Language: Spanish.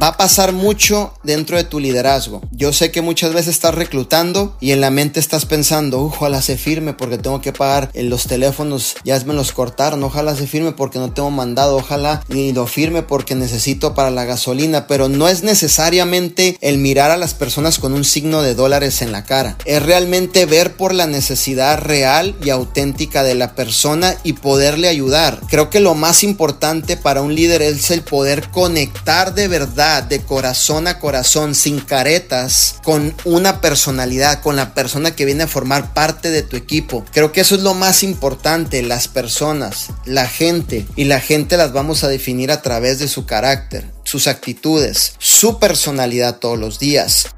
Va a pasar mucho dentro de tu liderazgo. Yo sé que muchas veces estás reclutando y en la mente estás pensando, ojalá se firme porque tengo que pagar en los teléfonos, ya me los cortaron, ojalá se firme porque no tengo mandado, ojalá ni lo firme porque necesito para la gasolina, pero no es necesariamente el mirar a las personas con un signo de dólares en la cara. Es realmente ver por la necesidad real y auténtica de la persona y poderle ayudar. Creo que lo más importante para un líder es el poder conectar de de corazón a corazón, sin caretas, con una personalidad, con la persona que viene a formar parte de tu equipo. Creo que eso es lo más importante, las personas, la gente, y la gente las vamos a definir a través de su carácter sus actitudes, su personalidad todos los días.